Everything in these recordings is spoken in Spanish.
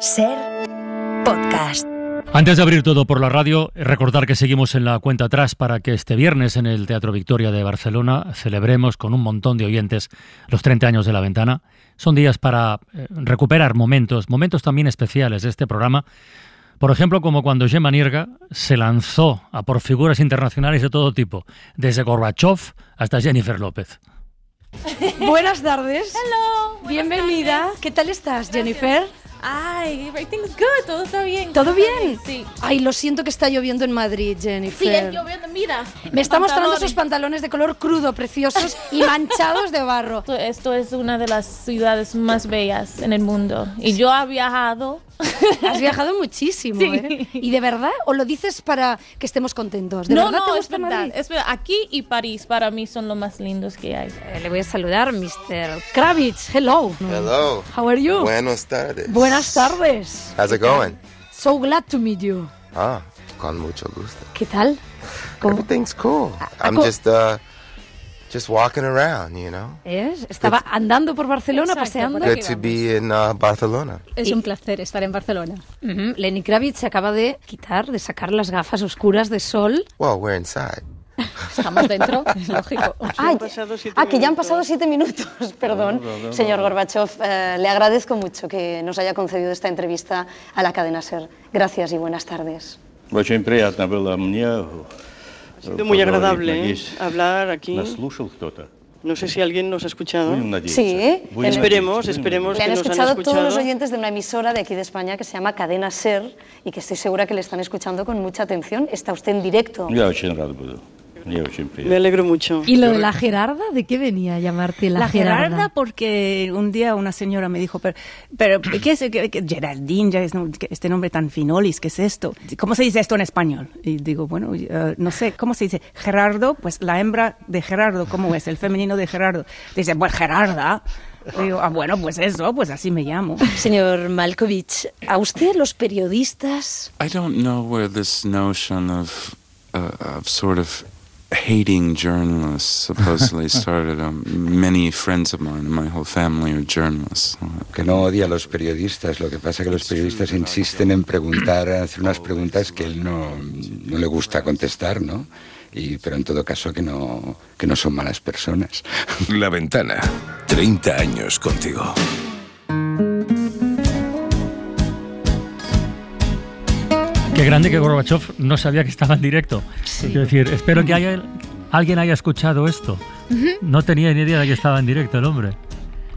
Ser podcast. Antes de abrir todo por la radio, recordar que seguimos en la cuenta atrás para que este viernes en el Teatro Victoria de Barcelona celebremos con un montón de oyentes los 30 años de la ventana. Son días para eh, recuperar momentos, momentos también especiales de este programa. Por ejemplo, como cuando Gemma Nierga se lanzó a por figuras internacionales de todo tipo, desde Gorbachev hasta Jennifer López. Buenas tardes. Hello. Bienvenida. ¿Qué tal estás, Jennifer? Ay, everything's good, todo está bien. ¿Todo bien? Sí. Ay, lo siento que está lloviendo en Madrid, Jennifer. Sí, es lloviendo, mira. Me está mostrando esos pantalones de color crudo, preciosos y manchados de barro. Esto, esto es una de las ciudades más bellas en el mundo. Y yo he viajado. Has viajado muchísimo, Sí. ¿eh? ¿Y de verdad? ¿O lo dices para que estemos contentos? ¿De no, verdad no, te es gusta verdad. Madrid? Es verdad. Aquí y París para mí son los más lindos que hay. Eh, Le voy a saludar, Mr. Kravitz. Hello. Hello. How are you? Buenas tardes. Buenas tardes. How's it going? So glad to meet you. Ah, con mucho gusto. ¿Qué tal? ¿Cómo- Everything's cool. I'm co- just uh just walking around, you know. ¿Es? Estaba andando por Barcelona, Exacto, paseando. por Good to be in uh, Barcelona. Es un placer estar en Barcelona. Ujú, Lenny Kravitz se acaba de quitar, de sacar las gafas oscuras de sol. Well, we're inside. Estamos dentro, es lógico. Ay, ah, que ya han pasado siete minutos, perdón. Señor Gorbachev, eh, le agradezco mucho que nos haya concedido esta entrevista a la cadena SER. Gracias y buenas tardes. Очень приятно было мне. ha sido muy agradable ¿eh? hablar aquí. No sé si alguien nos ha escuchado. Sí, esperemos, esperemos le han que nos escuchado han escuchado todos los oyentes de una emisora de aquí de España que se llama Cadena Ser y que estoy segura que le están escuchando con mucha atención. Está usted en directo siempre. Me alegro mucho. ¿Y lo de la Gerarda? ¿De qué venía a llamarte la, la Gerarda? La Gerarda porque un día una señora me dijo, pero, pero ¿qué es qué, qué, Geraldine? Ya es, este nombre tan finolis, ¿qué es esto? ¿Cómo se dice esto en español? Y digo, bueno, uh, no sé, ¿cómo se dice? Gerardo, pues la hembra de Gerardo, ¿cómo es? El femenino de Gerardo. Dice, pues Gerarda. Digo, ah, bueno, pues eso, pues así me llamo. Señor Malkovich, ¿a usted los periodistas? I don't know where this notion of, uh, of sort of hating journalists supposedly started. Um, many friends of mine and my whole family are journalists. que no odia a los periodistas, lo que pasa es que los periodistas insisten en preguntar, hacer unas preguntas que él no, no le gusta contestar, ¿no? Y, pero en todo caso que no, que no son malas personas. La Ventana. 30 años contigo. Qué grande que Gorbachev no sabía que estaba en directo. Quiero decir, espero que haya- alguien haya escuchado esto. No tenía ni idea de que estaba en directo el hombre.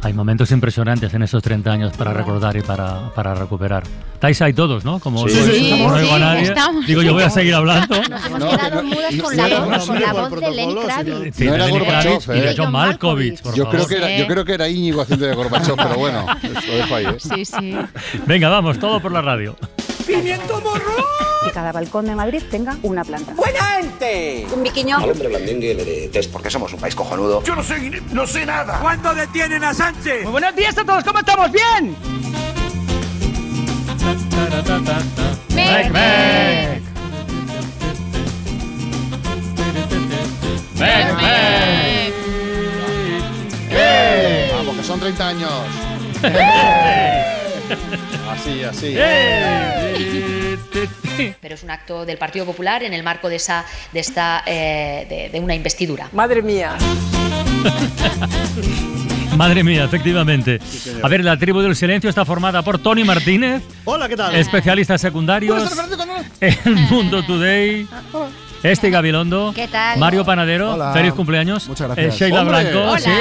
Hay momentos impresionantes en esos 30 años para recordar y para, para recuperar. Estáis ahí todos, ¿no? Como Sí, no- sí, como no oigo a sí, nadie, estamos. digo, yo voy a seguir hablando. Nos hemos quedado mudos con la voz, con la voz de Lenny Kravitz. Sí, No era Gorbachev, y de. John Malkovich, por Yo creo, favor. que era, yo creo que era Íñigo haciendo de Gorbachev, pero bueno, lo dejo ahí. ¿eh? Sí, sí. Venga, vamos, todo por la radio. Que cada balcón de Madrid tenga una planta. Un biquiño. hombre blandengue le de test porque somos un país cojonudo. Yo no sé, no sé nada. ¿Cuándo detienen a Sánchez? Muy buenos días a todos, ¿cómo estamos? ¿Bien? Mec, mec. Mec, mec. Vamos, que son 30 años. Así, así. Pero es un acto del Partido Popular en el marco de esa de esta eh, de, de una investidura. Madre mía. Madre mía, efectivamente. A ver, la tribu del silencio está formada por Tony Martínez, Hola, ¿qué tal? especialistas secundarios, El Mundo Today, Este Gabilondo, ¿Qué tal? Mario Panadero, Hola. feliz cumpleaños. Muchas gracias. Eh, Sheila ¡Hombre! Blanco, Hola. sí,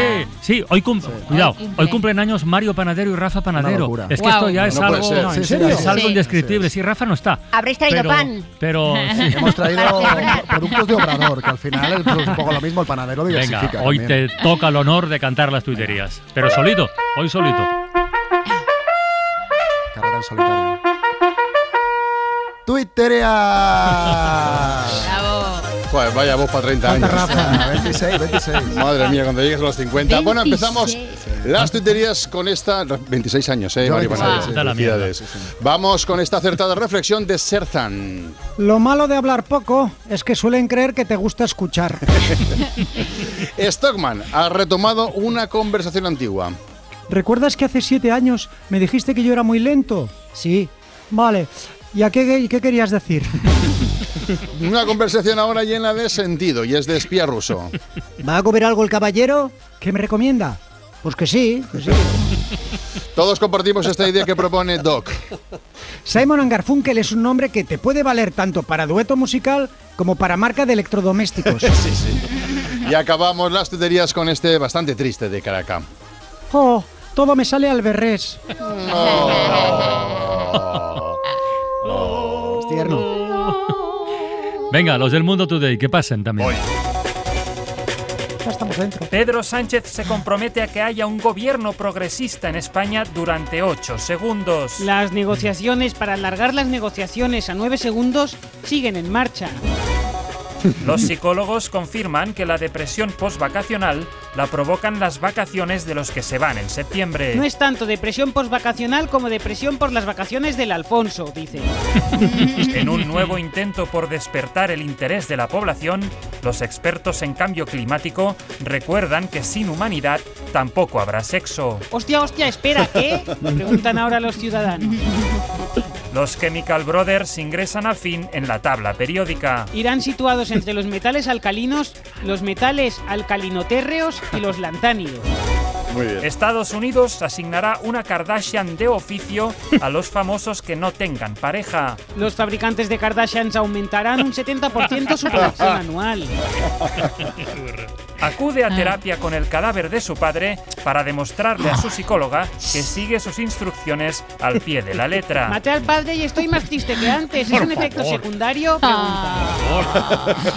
sí, hoy cum- cuidado, Hoy cumple. hoy cumplen años Mario Panadero y Rafa Panadero. Es que esto ya es No algo, ser. no, ¿En es serio? algo Sí. indescriptible. Sí, Rafa no está. Habréis traído pero, pan. Pero sí. Hemos traído productos de obrador, que al final es un poco lo mismo, el panadero Venga, diversifica. hoy también. te toca el honor de cantar las tuiterías. Pero solito, hoy solito. Carrera en solitario. ¡Tuiterea! Pues vaya voz para 30 ¿Cuánta, años. Rafa? 26, 26. Madre mía, cuando llegues a los 50. Bueno, empezamos 26. las tuiterías con esta... 26 años, ¿eh, Mario 26, sí. Felicidades. Vamos con esta acertada reflexión de Serzan. Lo malo de hablar poco es que suelen creer que te gusta escuchar. Stockman ha retomado una conversación antigua. ¿recuerdas que hace siete años me dijiste que yo era muy lento? Sí. Vale. ¿Y a qué, qué querías decir? Una conversación ahora llena de sentido y es de espía ruso. ¿Va a comer algo el caballero? ¿Qué me recomienda? Pues que sí, que sí. Todos compartimos esta idea que propone Doc. Simon Garfunkel es un nombre que te puede valer tanto para dueto musical como para marca de electrodomésticos. sí, sí. Y acabamos las tuterías con este bastante triste de Caracas. Oh, todo me sale al berrés. Oh. Es tierno. Venga, los del Mundo Today, que pasen también. Ya estamos dentro. Pedro Sánchez se compromete a que haya un gobierno progresista en España durante 8 segundos. Las negociaciones para alargar las negociaciones a 9 segundos siguen en marcha. Los psicólogos confirman que la depresión postvacacional la provocan las vacaciones de los que se van en septiembre. No es tanto depresión postvacacional como depresión por las vacaciones del Alfonso, dice. En un nuevo intento por despertar el interés de la población, los expertos en cambio climático recuerdan que sin humanidad tampoco habrá sexo. Hostia, hostia, espera, ¿qué? Preguntan ahora los ciudadanos. Los Chemical Brothers ingresan al fin en la tabla periódica. Irán situados entre los metales alcalinos, los metales alcalinotérreos y los lantánidos. Muy bien. Estados Unidos asignará una Kardashian de oficio a los famosos que no tengan pareja. Los fabricantes de Kardashians aumentarán un 70% su producción anual. Acude a terapia con el cadáver de su padre para demostrarle a su psicóloga que sigue sus instrucciones al pie de la letra. Maté al padre y estoy más triste que antes. ¿Es un efecto secundario? Pregunta.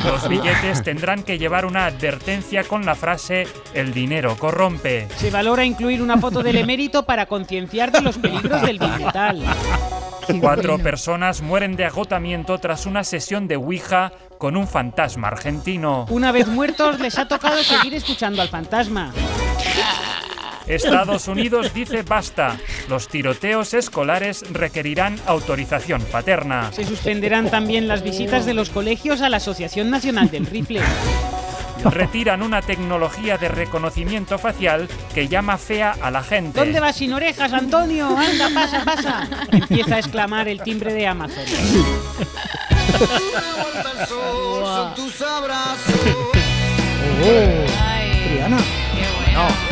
Los billetes tendrán que llevar una advertencia con la frase El dinero corrompe. Se valora incluir una foto del emérito para concienciar de los peligros del billetal. Cuatro personas mueren de agotamiento tras una sesión de Ouija con un fantasma argentino. Una vez muertos, les ha tocado seguir escuchando al fantasma. Estados Unidos dice basta. Los tiroteos escolares requerirán autorización paterna. Se suspenderán también las visitas de los colegios a la Asociación Nacional del Rifle. Retiran una tecnología de reconocimiento facial que llama fea a la gente. ¿Dónde vas sin orejas, Antonio? Anda, pasa, pasa. Empieza a exclamar el timbre de Amazon. Tus abrazos. Triana. No.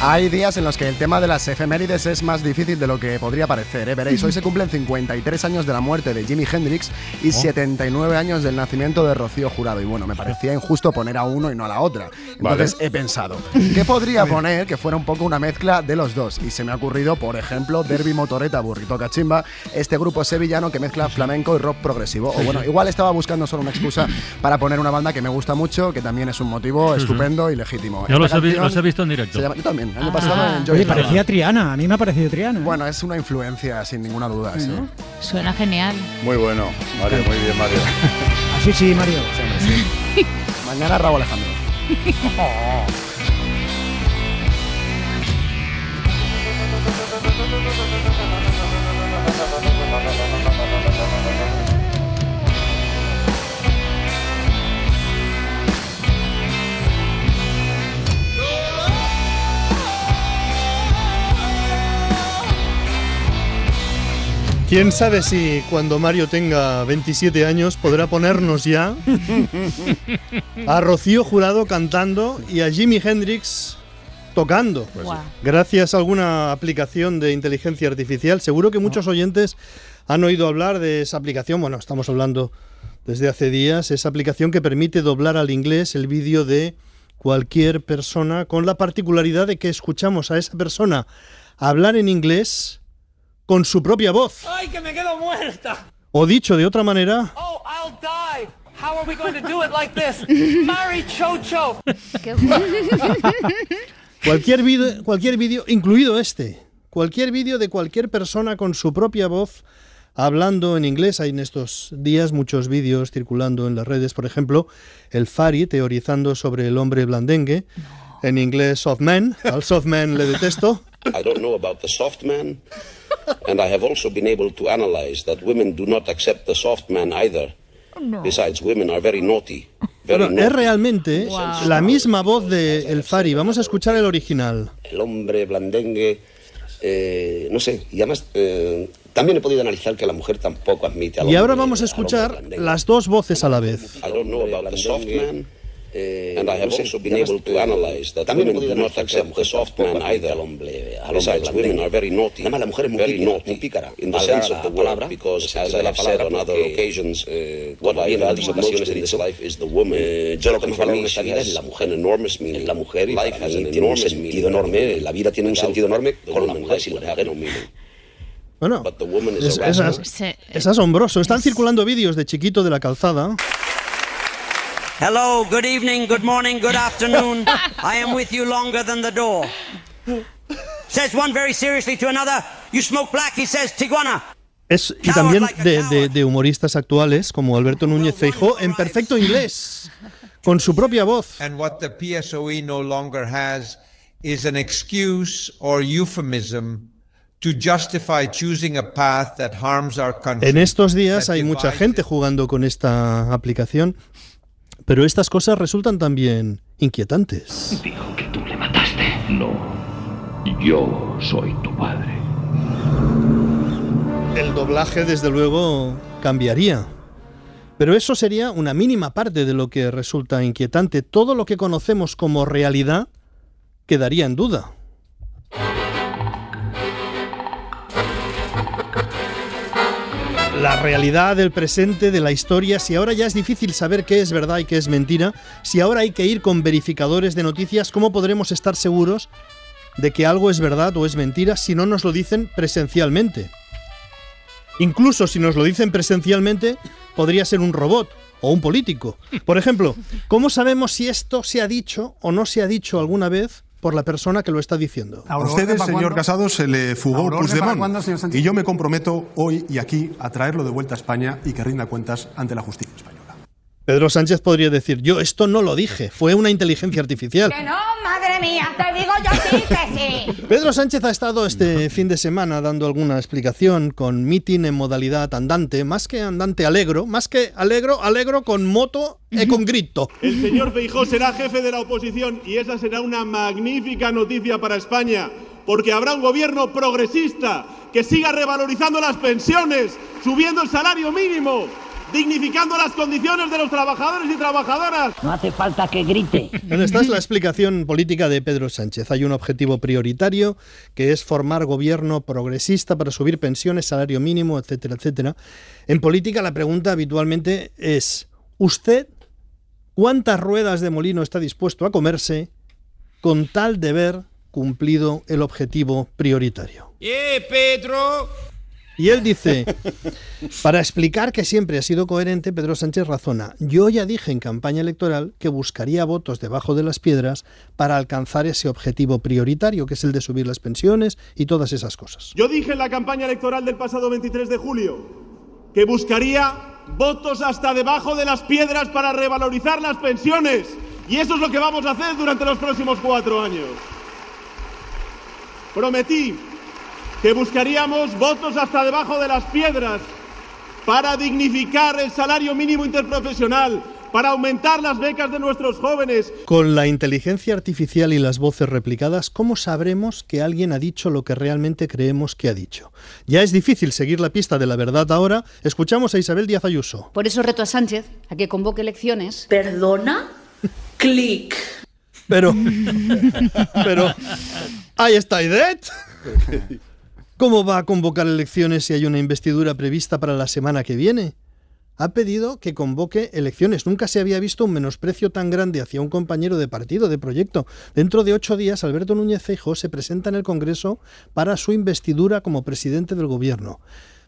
Hay días en los que el tema de las efemérides es más difícil de lo que podría parecer. ¿eh? Veréis, hoy se cumplen 53 años de la muerte de Jimi Hendrix y 79 años del nacimiento de Rocío Jurado. Y bueno, me parecía injusto poner a uno y no a la otra. Entonces he pensado, ¿qué podría poner que fuera un poco una mezcla de los dos? Y se me ha ocurrido, por ejemplo, Derby Motoreta, Burrito Cachimba, este grupo sevillano que mezcla flamenco y rock progresivo. O bueno, igual estaba buscando solo una excusa para poner una banda que me gusta mucho, que también es un motivo estupendo y legítimo. Yo los he, los he visto en directo. llama- yo también, el año Ah. pasado en Joy Oye, parecía Triana. A mí me ha parecido Triana. ¿eh? Bueno, es una influencia, sin ninguna duda. sí. Suena genial. Muy bueno, Mario, muy bien, Mario. Así sí, Mario. Mañana Raúl Alejandro. ¿Quién sabe si cuando Mario tenga 27 años podrá ponernos ya a Rocío Jurado cantando y a Jimi Hendrix tocando? Guau. Gracias a alguna aplicación de inteligencia artificial. Seguro que muchos oyentes han oído hablar de esa aplicación. Bueno, estamos hablando desde hace días. Esa aplicación que permite doblar al inglés el vídeo de cualquier persona con la particularidad de que escuchamos a esa persona hablar en inglés con su propia voz. ¡Ay, que me quedo muerta! O dicho de otra manera, Oh, I'll die. How are we going to do it like this? Mari Chocho. cualquier vídeo, cualquier vídeo, incluido este, cualquier vídeo de cualquier persona con su propia voz hablando en inglés. Hay en estos días muchos vídeos circulando en las redes, por ejemplo, el Fari teorizando sobre el hombre blandengue. En inglés, soft man. Al soft man le detesto. I don't know about the soft man, and I have also been able to analyze that women do not accept the soft man either. Besides, women are very naughty. Very Bueno, es realmente la misma voz de El Fari. Vamos a escuchar el original. El hombre blandengue, eh, no sé, y además eh, también he podido analizar que la mujer tampoco admite al Y ahora vamos a escuchar las dos voces a la vez. I don't know about the soft man, and I have also been able to analyze that women do not accept the soft man either. Besides, women are very naughty. Very naughty, in the sense of the word, because as I have said on other occasions, uh, what I have ocasiones in this life is the woman. en esta vida es la mujer, enormous meaning. Life has an tiene un sentido enorme, la vida tiene un sentido enorme con la mujer y la mujer no meaning. Bueno, es, es- es asombroso. Están circulando vídeos de chiquito de la calzada. Hello, good evening, good morning, good afternoon. I am with you longer than the door. Says one very seriously to another, you smoke black, he says, Tiguana. Es, y también de, de- de humoristas actuales como Alberto Núñez Feijóo en perfecto inglés, con su propia voz. And what the PSOE no longer has is an excuse or euphemism to justify choosing a path that harms our country. En estos días hay mucha gente jugando con esta aplicación, pero estas cosas resultan también inquietantes. No, yo soy tu padre. El doblaje, desde luego, cambiaría. Pero eso sería una mínima parte de lo que resulta inquietante. Todo lo que conocemos como realidad quedaría en duda. La realidad del presente, de la historia, si ahora ya es difícil saber qué es verdad y qué es mentira, si ahora hay que ir con verificadores de noticias, ¿cómo podremos estar seguros de que algo es verdad o es mentira si no nos lo dicen presencialmente? Incluso si nos lo dicen presencialmente, podría ser un robot o un político. Por ejemplo, ¿cómo sabemos si esto se ha dicho o no se ha dicho alguna vez por la persona que lo está diciendo? A ustedes, señor Casado, se le fugó ¿Aurora para Puigdemont. Y yo me comprometo hoy y aquí a traerlo de vuelta a España y que rinda cuentas ante la justicia española. Pedro Sánchez podría decir, yo esto no lo dije, fue una inteligencia artificial. Que no, madre mía, te digo yo sí que sí. Pedro Sánchez ha estado este fin de semana dando alguna explicación con meeting en modalidad andante, más que andante alegro, más que alegro, alegro con moto y con grito. El señor Feijó será jefe de la oposición y esa será una magnífica noticia para España, porque habrá un gobierno progresista que siga revalorizando las pensiones, subiendo el salario mínimo, dignificando las condiciones de los trabajadores y trabajadoras. No hace falta que grite. Bueno, esta es la explicación política de Pedro Sánchez. Hay un objetivo prioritario que es formar gobierno progresista para subir pensiones, salario mínimo, etcétera, etcétera. En política la pregunta habitualmente es, ¿usted cuántas ruedas de molino está dispuesto a comerse con tal de ver cumplido el objetivo prioritario? ¡Eh, Pedro! Y él dice, para explicar que siempre ha sido coherente, Pedro Sánchez razona, yo ya dije en campaña electoral que buscaría votos debajo de las piedras para alcanzar ese objetivo prioritario, que es el de subir las pensiones y todas esas cosas. Yo dije en la campaña electoral del pasado 23 de julio que buscaría votos hasta debajo de las piedras para revalorizar las pensiones. Y eso es lo que vamos a hacer durante los próximos cuatro años. Prometí que buscaríamos votos hasta debajo de las piedras para dignificar el salario mínimo interprofesional, para aumentar las becas de nuestros jóvenes, Con la inteligencia artificial y las voces replicadas, ¿cómo sabremos que alguien ha dicho lo que realmente creemos que ha dicho? Ya es difícil seguir la pista de la verdad ahora. Escuchamos a Isabel Díaz Ayuso. Por eso reto a Sánchez a que convoque elecciones. ¿Perdona? Clic. Pero, pero, ahí está Idet. ¿Cómo va a convocar elecciones si hay una investidura prevista para la semana que viene? Ha pedido que convoque elecciones. Nunca se había visto un menosprecio tan grande hacia un compañero de partido, de proyecto. Dentro de ocho días, Alberto Núñez Feijóo se presenta en el Congreso para su investidura como presidente del gobierno.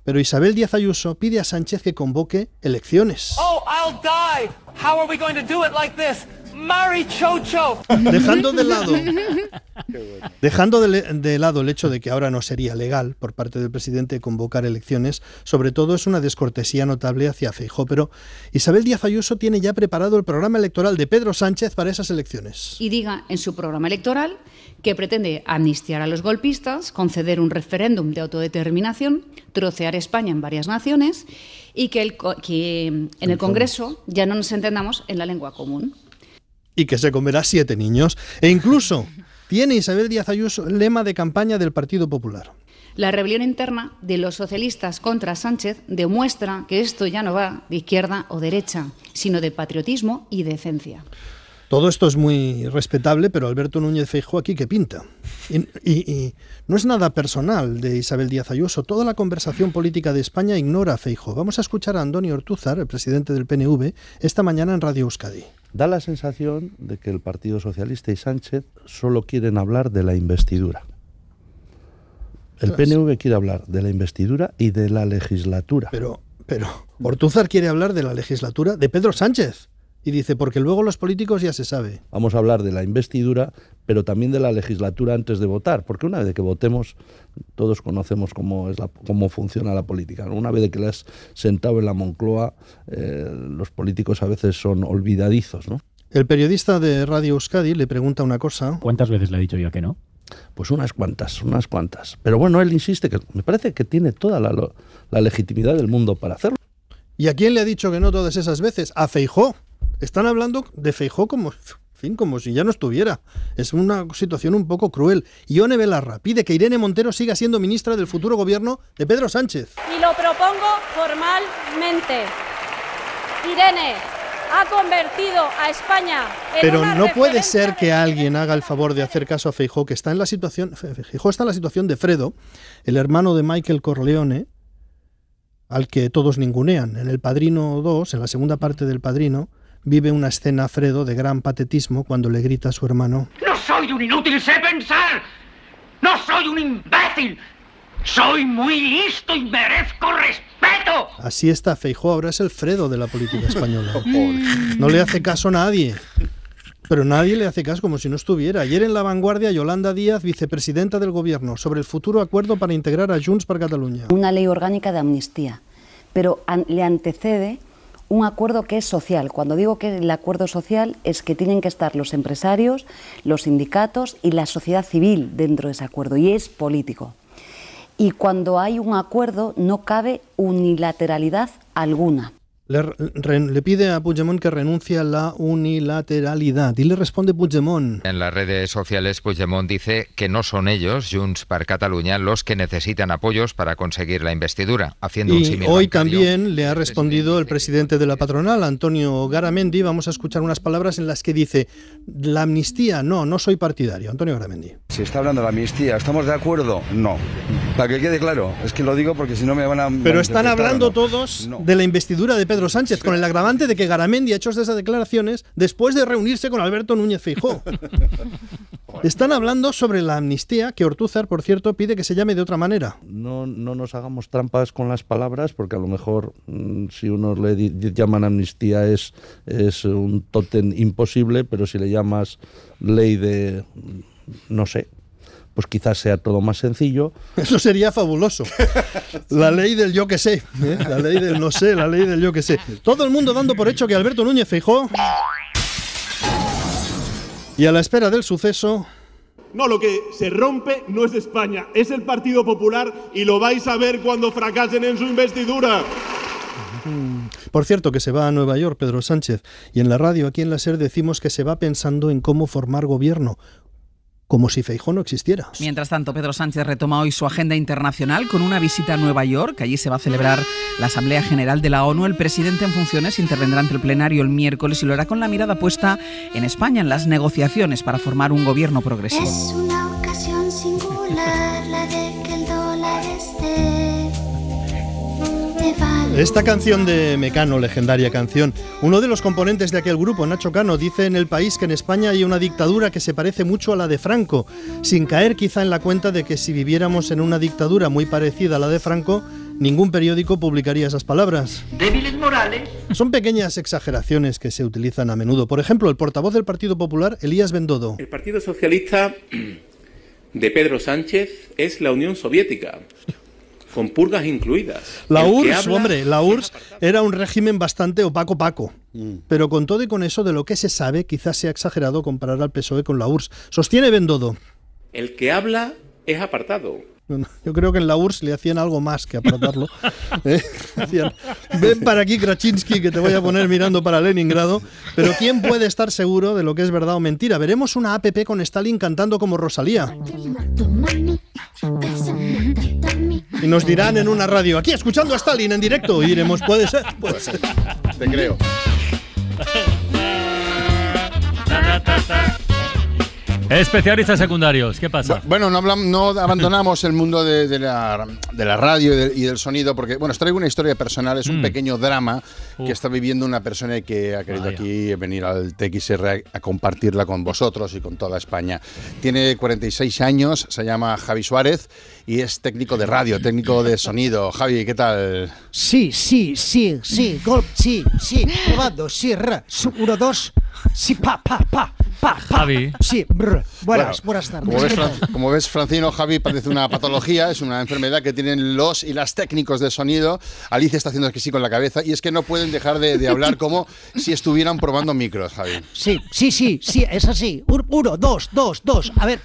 Pero Isabel Díaz Ayuso pide a Sánchez que convoque elecciones. Oh, I'll die. How are we going to do it like this? Marry Chocho. Dejando de lado Dejando de, lado el hecho de que ahora no sería legal por parte del presidente convocar elecciones, sobre todo es una descortesía notable hacia Feijó, pero Isabel Díaz Ayuso tiene ya preparado el programa electoral de Pedro Sánchez para esas elecciones. Y diga en su programa electoral que pretende amnistiar a los golpistas, conceder un referéndum de autodeterminación, trocear España en varias naciones y que, que en el Congreso ya no nos entendamos en la lengua común. Y que se comerá siete niños. E incluso tiene Isabel Díaz Ayuso el lema de campaña del Partido Popular. La rebelión interna de los socialistas contra Sánchez demuestra que esto ya no va de izquierda o derecha, sino de patriotismo y decencia. Todo esto es muy respetable, pero Alberto Núñez Feijóo aquí que pinta. Y, no es nada personal de Isabel Díaz Ayuso. Toda la conversación política de España ignora a Feijóo. Vamos a escuchar a Antonio Ortúzar, el presidente del PNV, esta mañana en Radio Euskadi. Da la sensación de que el Partido Socialista y Sánchez solo quieren hablar de la investidura. El PNV quiere hablar de la investidura y de la legislatura. Pero, pero, Ortúzar quiere hablar de la legislatura de Pedro Sánchez. Y dice, porque luego los políticos ya se sabe. Vamos a hablar de la investidura, pero también de la legislatura antes de votar, porque una vez que votemos, todos conocemos cómo, es la, cómo funciona la política. Una vez que le has sentado en la Moncloa, eh, los políticos a veces son olvidadizos. ¿no? El periodista de Radio Euskadi le pregunta una cosa. ¿Cuántas veces le ha dicho yo que no? Pues unas cuantas, unas cuantas. Pero bueno, él insiste que me parece que tiene toda la, la legitimidad del mundo para hacerlo. ¿Y a quién le ha dicho que no todas esas veces? A Feijó. Están hablando de Feijó como, fin, como si ya no estuviera. Es una situación un poco cruel. Ione Belarra pide que Irene Montero siga siendo ministra del futuro gobierno de Pedro Sánchez. Y lo propongo formalmente. Irene ha convertido a España en Pero no puede ser que alguien haga el favor de hacer caso a Feijó, que está en la situación. Feijó está en la situación de Fredo, el hermano de Michael Corleone, al que todos ningunean. En El Padrino 2, en la segunda parte del Padrino, vive una escena Fredo de gran patetismo cuando le grita a su hermano. No soy un inútil, sé pensar. No soy un imbécil. Soy muy listo y merezco respeto. Así está Feijó, ahora es el Fredo de la política española. No le hace caso a nadie. Pero nadie le hace caso como si no estuviera. Ayer en La Vanguardia, Yolanda Díaz, vicepresidenta del Gobierno, sobre el futuro acuerdo para integrar a Junts para Cataluña. Una ley orgánica de amnistía, pero le antecede un acuerdo que es social. Cuando digo que el acuerdo social es que tienen que estar los empresarios, los sindicatos y la sociedad civil dentro de ese acuerdo y es político. Y cuando hay un acuerdo no cabe unilateralidad alguna le, pide a Puigdemont que renuncie a la unilateralidad y le responde Puigdemont. En las redes sociales Puigdemont dice que no son ellos, Junts per Cataluña, los que necesitan apoyos para conseguir la investidura, haciendo y un hoy también le ha respondido el presidente de la patronal, Antonio Garamendi. Vamos a escuchar unas palabras en las que dice, la amnistía, no, no soy partidario. Antonio Garamendi. Si está hablando de la amnistía, ¿estamos de acuerdo? No. Para que quede claro, es que lo digo porque si no me van a... Pero están hablando todos de la investidura de Pedro Sánchez, con el agravante de que Garamendi ha hecho esas declaraciones después de reunirse con Alberto Núñez Feijóo. Están hablando sobre la amnistía, que Ortúzar, por cierto, pide que se llame de otra manera. No, no nos hagamos trampas con las palabras, porque a lo mejor mm, si uno le llaman amnistía es, es un tótem imposible, pero si le llamas ley de, no sé, pues quizás sea todo más sencillo. Eso sería fabuloso. La ley del yo que sé, ¿eh? la ley del no sé, la ley del yo que sé. Todo el mundo dando por hecho que Alberto Núñez Feijó y a la espera del suceso no, lo que se rompe no es España, es el Partido Popular y lo vais a ver cuando fracasen en su investidura. Por cierto, que se va a Nueva York Pedro Sánchez y en la radio aquí en la SER decimos que se va pensando en cómo formar gobierno como si Feijó no existiera. Mientras tanto, Pedro Sánchez retoma hoy su agenda internacional con una visita a Nueva York. Allí se va a celebrar la Asamblea General de la ONU. El presidente en funciones intervendrá ante el plenario el miércoles y lo hará con la mirada puesta en España, en las negociaciones para formar un gobierno progresivo. Es una ocasión singular la de que el dólar esté esta canción de Mecano, legendaria canción, uno de los componentes de aquel grupo, Nacho Cano, dice en el país que en España hay una dictadura que se parece mucho a la de Franco, sin caer quizá en la cuenta de que si viviéramos en una dictadura muy parecida a la de Franco, ningún periódico publicaría esas palabras. ¿Débiles morales? Son pequeñas exageraciones que se utilizan a menudo. Por ejemplo, el portavoz del Partido Popular, Elías Bendodo. El Partido Socialista de Pedro Sánchez es la Unión Soviética, con purgas incluidas. La El URSS, habla- hombre, la URSS era un régimen bastante opaco paco. Pero con todo y con eso, de lo que se sabe, quizás sea exagerado comparar al PSOE con la URSS. Sostiene Bendodo. El que habla es apartado. Yo creo que en la URSS le hacían algo más que apartarlo. ¿eh? Ven para aquí, Kraczynski, que te voy a poner mirando para Leningrado. Pero ¿quién puede estar seguro de lo que es verdad o mentira? Veremos una APP con Stalin cantando como Rosalía. Y nos dirán en una radio, aquí escuchando a Stalin en directo. Y diremos, puede ser, puede ser. Te creo. Especialistas secundarios, ¿qué pasa? Bueno, no, hablamos, no abandonamos el mundo de, de la, de la radio y, de- y del sonido porque, bueno, os traigo una historia personal, es un Mm. pequeño drama Uf. que está viviendo una persona que ha querido Vaya. aquí venir al TXR a, a compartirla con vosotros y con toda España. Tiene 46 años, se llama Javi Suárez y es técnico de radio, técnico de sonido. Javi, ¿qué tal? Sí, sí, sí, sí, gol, sí, sí, probando, sí, ra, su, uno, dos, sí, pa, pa, pa, pa, pa. Javi. Sí, brr. buenas, Bueno, buenas tardes. Como ves, ¿Qué tal? Fran- como ves, Francino, Javi padece una patología, es una enfermedad que tienen los y las técnicos de sonido. Alicia está haciendo que sí con la cabeza y es que no pueden dejar de, de hablar como si estuvieran probando micros, Javi. Sí, sí, sí, sí, es así. Un- Uno, dos, dos, dos. A ver,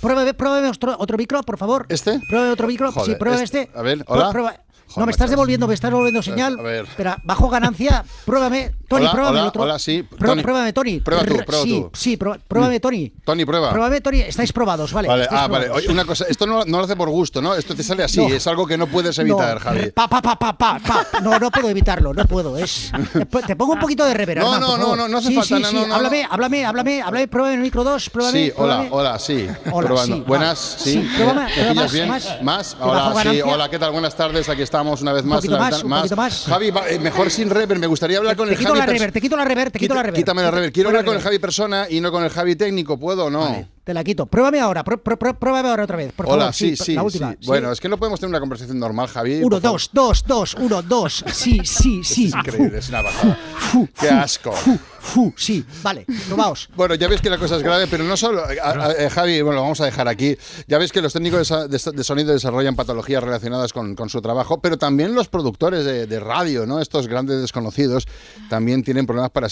pruébame, pruébame otro, otro micro, por favor. ¿Este? Pruébame otro micro. Joder, sí, pruébame este- este. a ver, hola. prueba- Joder, no, me estás devolviendo, me estás devolviendo señal. a ver. Espera, bajo ganancia, pruébame. Tony, Hola, pruébame hola, el otro. hola, sí. Pró- Tony. Pruébame, Tony. Prueba tú, prueba sí, tú. Sí, pró- pruébame, Tony. Tony, prueba. Pruébame, Tony. Estáis probados, vale. Vale, estáis ah, vale. probados. Oye, una cosa, esto no, no lo hace por gusto, ¿no? Esto te sale así, No. es algo que no puedes evitar, No, Javi. Pa, pa, pa, pa, pa, pa. No, no puedo evitarlo, no puedo. Es... Te pongo un poquito de reverb. No, no, no, no, no hace Sí, falta, sí, no, sí. no, no, Háblame, no. háblame, háblame, háblame, pruébame el micro 2, pruébame. Sí, hola, hola, sí. Hola, Buenas, sí. Sí, pruébame, ¿Me prueba pillas bien? más. Hola, sí, hola, ¿qué tal? Buenas tardes, aquí estamos una vez más. poquito la más, un poquito más. Javi, eh, mejor sin rever, me gustaría hablar con Te el quito Javi. la rever, te quito la rever, te quito la rever. Quítame la rever. Quiero hablar con el. Javi persona y no con el Javi técnico, ¿puedo o no? Te la quito. Pruébame ahora, pró- pró- pró- pruébame ahora otra vez, por Hola, favor. sí, sí, La última. sí. Bueno, es que no podemos tener una conversación normal, Javi. Uno, dos, dos, dos, uno, dos. Sí, sí, sí. Es increíble, es una pasada. Qué asco. Fu, sí, vale, probaos. Bueno, ya ves que la cosa es grave, pero no solo. a- a- eh, Javi, bueno, lo vamos a dejar aquí. Ya ves que los técnicos de, sonido desarrollan patologías relacionadas con, con su trabajo, pero también los productores de, de radio, ¿no? Estos grandes desconocidos también tienen problemas para,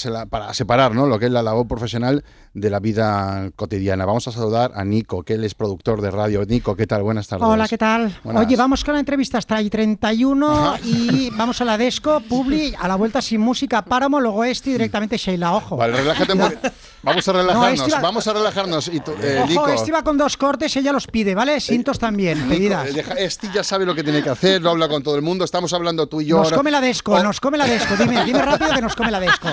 separar, ¿no? Lo que es la labor profesional de la vida cotidiana. Vamos a saludar a Nico, que él es productor de radio. Nico, ¿qué tal? Buenas tardes. Hola, ¿qué tal? Buenas. Oye, vamos con la entrevista hasta el 31 Ajá. y vamos a la Desco, Publi, a la vuelta sin música, Páramo, luego este y directamente Sheila, ojo. Vale, relájate un. Vamos a No, relajarnos, iba- vamos a relajarnos. Y eh, Ojo, este va con dos cortes, ella los pide, ¿vale? Cintos también, Nico, pedidas. eh, deja- este ya sabe lo que tiene que hacer, lo habla con todo el mundo. Estamos hablando tú y yo Nos ahora. come la Desco, Oh, nos come la Desco. Dime, dime rápido que nos come la Desco.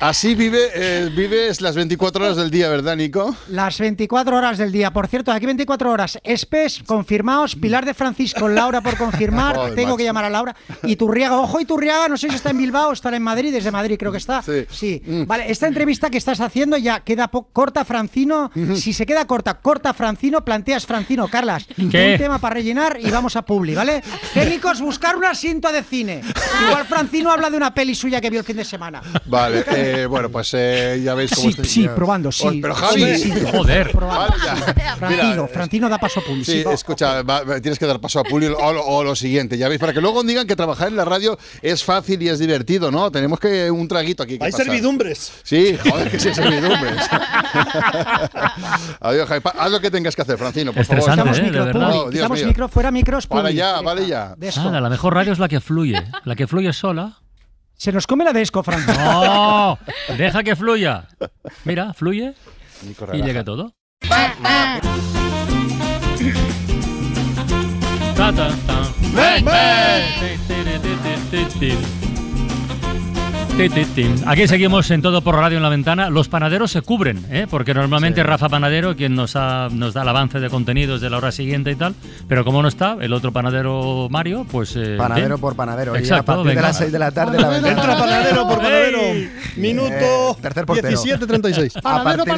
Así vive, eh, vives las 24 horas del día, ¿verdad, Nico? Las 24 horas del día. Por cierto, de aquí 24 horas. Espes, confirmaos. Pilar de Francisco, Laura por confirmar. Joder, Tengo macho. que llamar a Laura. Y Turriaga, ojo, y Turriaga, no sé si está en Bilbao o está en Madrid. Desde Madrid creo que está. Sí. Mm. Vale, esta entrevista que estás haciendo ya queda corta, Francino. Si se queda corta, corta, Francino, planteas Francino, Carlas. ¿Qué? Un tema para rellenar y vamos a Publi, ¿vale? Técnicos, buscar un asiento de cine. Igual Francino habla de una peli suya que vio el fin de semana. Vale, eh, bueno, pues eh, ya veis cómo Sí, estoy- sí, ya- probando, sí. Oh, pero Javi, Sí, sí, Joder. probando. Vale, ya. Francino, Mira, Francino da paso a Publi. Sí, va. escucha, va- tienes que dar paso a Pulio o, lo- o lo siguiente, ya veis, para que luego digan que trabajar en la radio es fácil y es divertido, ¿no? Tenemos que un traguito aquí. que Hay pasar. servidumbres. Sí, joder, que sí, hay servidumbres. Adiós, Javi. Haz lo que tengas que hacer, Francino, por favor. Quitamos ¿eh? De micro. Oh, Dios micro, fuera micros, Para ya, vale ya. Nada, la mejor radio es la que fluye. La que fluye sola. Se nos come la desco, Fran. No, deja que fluya. Mira, fluye Nico, y llega todo. Ta, ta, ta. Aquí seguimos en Todo por Radio en la Ventana. Los panaderos se cubren, ¿eh? porque normalmente Rafa Panadero, quien nos, ha- nos da el avance de contenidos de la hora siguiente y tal, pero como no está, el otro panadero Mario, pues... eh, Panadero bien. por panadero. Y Exacto, a partir de las 6 de la tarde la ventana. Entra panadero por panadero. ¡Ey! Minuto Eh, tercer portero. 17.36. A partir de-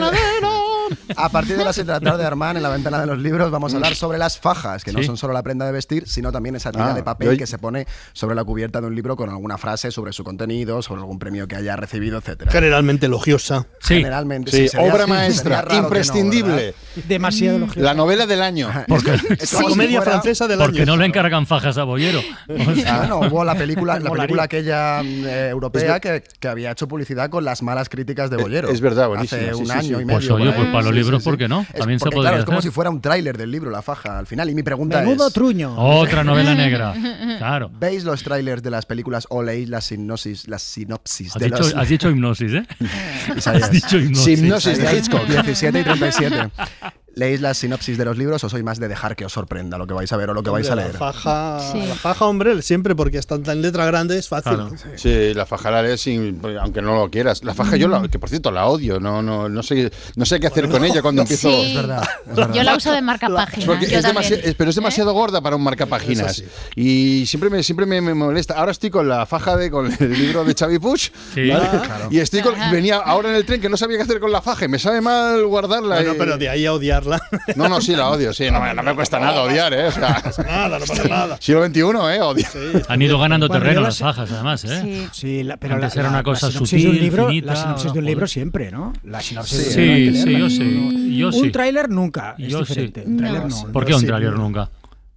A partir de las 7 de la tarde, Armán, en la ventana de los libros, vamos a hablar sobre las fajas, que no Sí. son solo la prenda de vestir, sino también esa tira Ah, de papel yo- que se pone sobre la cubierta de un libro con alguna frase sobre su contenido, sobre algún premio que haya recibido, etcétera. Generalmente elogiosa. Generalmente, Sí, sería- obra maestra, no, imprescindible. ¿verdad? Demasiado elogiosa. La novela del año. Porque La comedia francesa del Porque año. no le encargan fajas a Bollero. O sea, Bueno, hubo la película, la película aquella eh, europea que, que había hecho publicidad con las malas críticas de Bollero. es verdad, buenísima, Hace sí, un sí, año sí. y medio. Pues oye, por pues los Sí, libros, sí, ¿por qué no? Es También se porque, podría claro, es como hacer. si fuera un tráiler del libro, la faja, al final. Y mi pregunta Menudo es... truño. Otra novela negra. Claro. ¿Veis los trailers de las películas o leéis las sinopsis, las sinopsis Has de dicho, los... has dicho hipnosis, ¿eh? Has dicho hipnosis. Hipnosis de Hitchcock. 17 y 37. ¿Leéis las sinopsis de los libros o sois más de dejar que os sorprenda lo que vais a ver o lo que vais a leer? La faja, Sí. la faja, hombre, siempre porque está en letra grande es fácil. Claro. Sí, la faja la lees sin- aunque no lo quieras. La faja yo, la, que por cierto, la odio. No, no, no, sé, no sé qué hacer con ella cuando empiezo. Sí. Es verdad, es verdad. Yo la uso de marca página. Porque yo es también. demasi- es- pero es demasiado gorda para un marcapáginas. Y siempre me, siempre me, me molesta. Ahora estoy con la faja de con el libro de Xavi Puig. Sí. ¿vale? Claro. Y estoy con, venía ahora en el tren que no sabía qué hacer con la faja. Y me sabe mal guardarla. Bueno, y- pero de ahí a odiarla. No, no, sí, la odio. Sí, no, me- no me cuesta nada odiar, ¿eh? O sea, nada, no pasa nada. siglo XXI, ¿eh? Odio. Han ido ganando Bueno, terreno las fajas, además, ¿eh? Sí. Sí, la- pero Antes la, era la- una cosa la sinopsis de un sutil, libro, finita, la sinopsis de un libro siempre, ¿no? La sinopsis Sí, de un Sí, libro sí, leerla. yo sí. Yo Un sí. tráiler nunca es Yo sí. diferente. Un tráiler no. ¿Por no. qué un sí, tráiler no. nunca?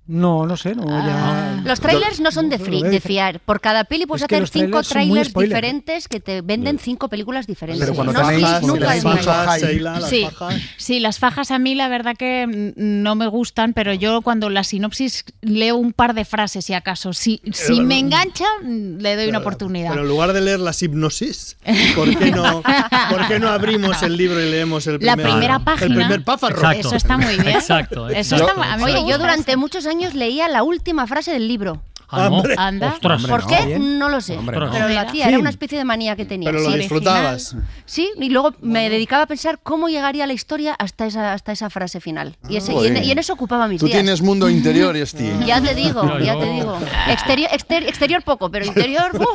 No, no sé, no, ya... Los trailers no son de, de fiar. Por cada peli puedes Es que hacer cinco trailers diferentes que te venden cinco películas diferentes. Pero cuando no cuando nunca. Sheila, las Sí. fajas. Sí, las fajas a mí la verdad que no me gustan, pero yo cuando la sinopsis leo un par de frases, si acaso. Si, si me engancha, le doy una oportunidad. Pero en lugar de leer las hipnosis, ¿por qué no, por qué no abrimos el libro y leemos el La primer, primera el página. primer párrafo? Exacto. Eso está muy bien. Exacto, Eso exacto. está, a mí me Oye, yo durante muchos años leía la última frase del libro. Ah, no. Anda. Ostras. ¿Por no. qué? No lo sé. Hombre, pero no. lo hacía, era una especie de manía que tenía. Pero lo Sí, disfrutabas. Sí, y luego me dedicaba a pensar cómo llegaría la historia hasta esa, hasta esa frase final. Y, ese- y en, y en eso ocupaba mis Tú días. tienes mundo interior, Esti. Ya te digo, ya te digo. Exterior, exter- exterior poco, pero interior.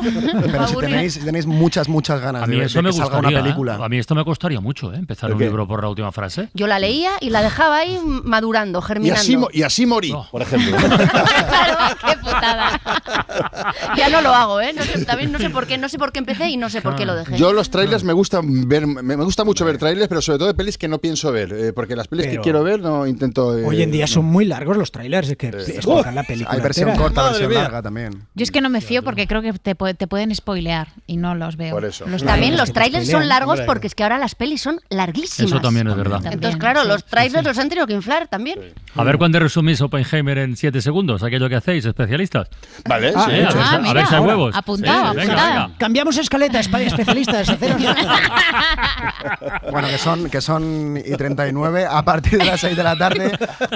Pero si tenéis, si tenéis muchas, muchas ganas A de, mí de eso me que salga gustaría. una película. ¿eh? A mí esto me costaría mucho, ¿eh? Empezar ¿El un qué? libro por la última frase. Yo la leía y la dejaba ahí madurando, Y germinando. así, mo- y así morí, por ejemplo. claro, qué putada. ya no lo hago, ¿eh? No sé, también no sé por qué, no sé por qué empecé y no sé por qué lo dejé. Yo los trailers me gustan ver, me me gusta mucho ver trailers, pero sobre todo de pelis que no pienso ver, eh, porque las pelis que quiero ver no intento. eh, Hoy en día no. son muy largos los trailers, es que explican la película. Hay versión entera. corta, Madre versión mía. larga también. Yo es que no me fío porque creo que te, te pueden spoilear y no los veo. Por eso. Los También es los trailers son largos porque es que ahora las pelis son larguísimas. Eso también es verdad. También, Entonces, claro, sí. los trailers los han tenido que inflar también. A ver cuándo resumís Oppenheimer en 7 segundos, aquello que hacéis, especialistas. Vale, Ah, sí. Eh, a ver, Ah, a mira. ver si hay Ahora. huevos. Apuntado, Sí, venga, apuntado. venga. Cambiamos escaleta, especialistas. haceros- Bueno, que son, que son y 39. A partir de las 6 de la tarde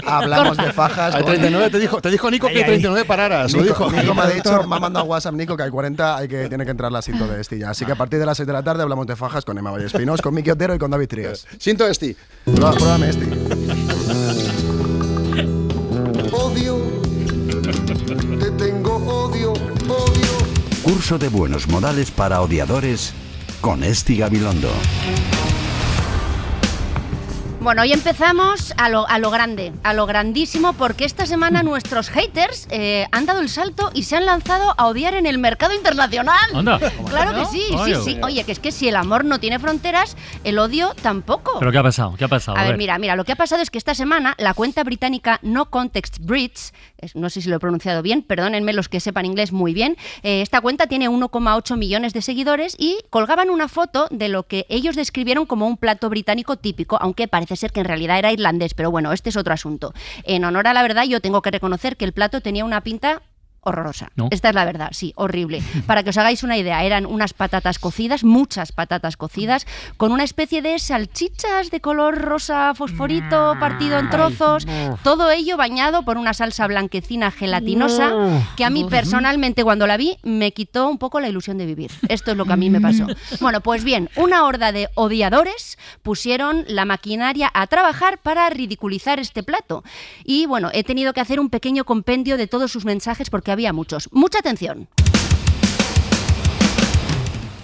hablamos de fajas. Hay con- 39 te dijo, te dijo Nico Ahí, que ahí. 39 pararas. Lo Nico, dijo. Nico me ha dicho, me ha mandado WhatsApp Nico que hay 40, hay que, tiene que entrar la cinta de Esti ya. Así que a partir de las 6 de la tarde hablamos de fajas con Emma Vallespinos, con Miki Otero y con David Trías. Siento Esti. Prueba- Pruébame Esti. Curso de buenos modales para odiadores con Esti Gabilondo. Bueno, hoy empezamos a lo, a lo grande, a lo grandísimo, porque esta semana nuestros haters eh, han dado el salto y se han lanzado a odiar en el mercado internacional. Anda. Claro que sí, Oye. sí, sí. Oye, que es que si el amor no tiene fronteras, el odio tampoco. ¿Pero qué ha pasado? ¿Qué ha pasado? A ver, mira, mira, lo que ha pasado es que esta semana la cuenta británica No Context es- no sé si lo he pronunciado bien, perdónenme los que sepan inglés muy bien, eh, esta cuenta tiene 1,8 millones de seguidores y colgaban una foto de lo que ellos describieron como un plato británico típico, aunque parece ser que en realidad era irlandés, pero bueno, este es otro asunto. En honor a la verdad, yo tengo que reconocer que el plato tenía una pinta horrorosa. ¿No? Esta es la verdad, sí, horrible. Para que os hagáis una idea, eran unas patatas cocidas, muchas patatas cocidas, con una especie de salchichas de color rosa fosforito partido en trozos, todo ello bañado por una salsa blanquecina gelatinosa que a mí personalmente cuando la vi me quitó un poco la ilusión de vivir. Esto es lo que a mí me pasó. Bueno, pues bien, una horda de odiadores pusieron la maquinaria a trabajar para ridiculizar este plato. Y bueno, he tenido que hacer un pequeño compendio de todos sus mensajes porque había muchos. Mucha atención.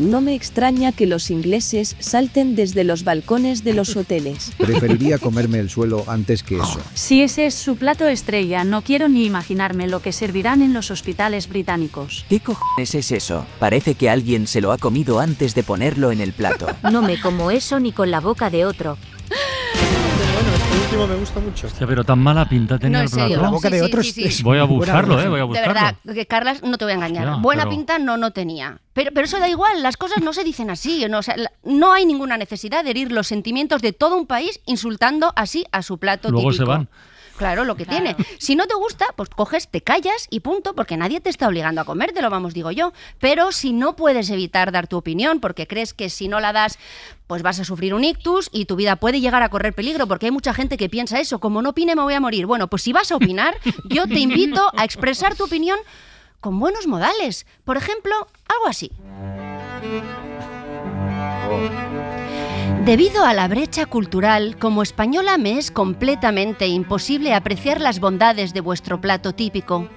No me extraña que los ingleses salten desde los balcones de los hoteles. Preferiría comerme el suelo antes que eso. Si ese es su plato estrella, no quiero ni imaginarme lo que servirán en los hospitales británicos. ¿Qué cojones es eso? Parece que alguien se lo ha comido antes de ponerlo en el plato. No me como eso ni con la boca de otro. Este último me gusta mucho. Hostia, pero tan mala pinta tenía No, el plato. serio. La boca de Sí, otros sí, sí. es Voy a buscarlo, eh, voy a De buscarlo. verdad, que Carlas, no te voy a engañar. Hostia, Buena pero- pinta no, no tenía. Pero, pero eso da igual, las cosas no se dicen así. No, O sea, la- no hay ninguna necesidad de herir los sentimientos de todo un país insultando así a su plato Luego se van. Claro, lo que tiene. Si no te gusta, pues coges, te callas y punto, porque nadie te está obligando a comértelo, vamos, digo yo. Pero si no puedes evitar dar tu opinión, porque crees que si no la das, pues vas a sufrir un ictus y tu vida puede llegar a correr peligro, porque hay mucha gente que piensa eso, como no opine me voy a morir. Bueno, pues si vas a opinar, yo te invito a expresar tu opinión con buenos modales. Por ejemplo, algo así. Debido a la brecha cultural, como española me es completamente imposible apreciar las bondades de vuestro plato típico.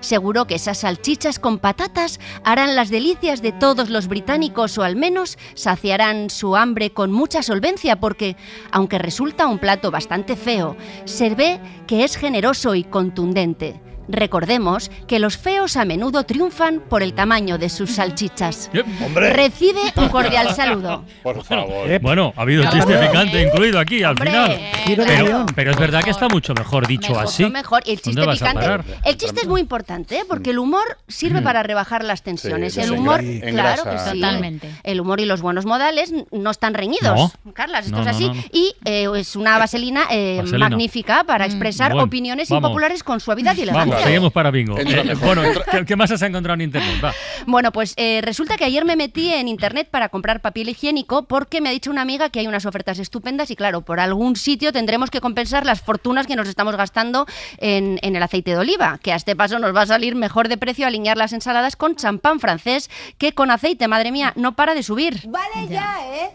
Seguro que esas salchichas con patatas harán las delicias de todos los británicos o al menos saciarán su hambre con mucha solvencia porque, aunque resulta un plato bastante feo, se ve que es generoso y contundente. Recordemos que los feos a menudo triunfan por el tamaño de sus salchichas. Hombre. Recibe un cordial saludo. Por favor. Bueno, ha habido Hombre. chiste picante incluido aquí al Hombre, final. Pero, pero es verdad que está mucho mejor dicho así. Mucho mejor. Y el chiste ¿Dónde vas a picante. El chiste es muy importante, ¿eh? porque el humor sirve Mm. para rebajar las tensiones. Sí, el humor, engrasa. claro que sí. Totalmente. El humor y los buenos modales no están reñidos. Carlas, esto No, es así. no, no. Y eh, es una vaselina, eh, Vaselina. magnífica para expresar Bueno, opiniones vamos. impopulares con suavidad y elegancia. Vamos, seguimos para bingo. Entra Eh, mejor. bueno, ¿qué, qué más has encontrado en internet? Va. Bueno, pues eh, resulta que ayer me metí en internet para comprar papel higiénico porque me ha dicho una amiga que hay unas ofertas estupendas y claro, por algún sitio tendremos que compensar las fortunas que nos estamos gastando en, en el aceite de oliva, que a este paso nos va a salir mejor de precio alinear las ensaladas con champán francés que con aceite, madre mía, no para de subir. Vale ya, ¿eh?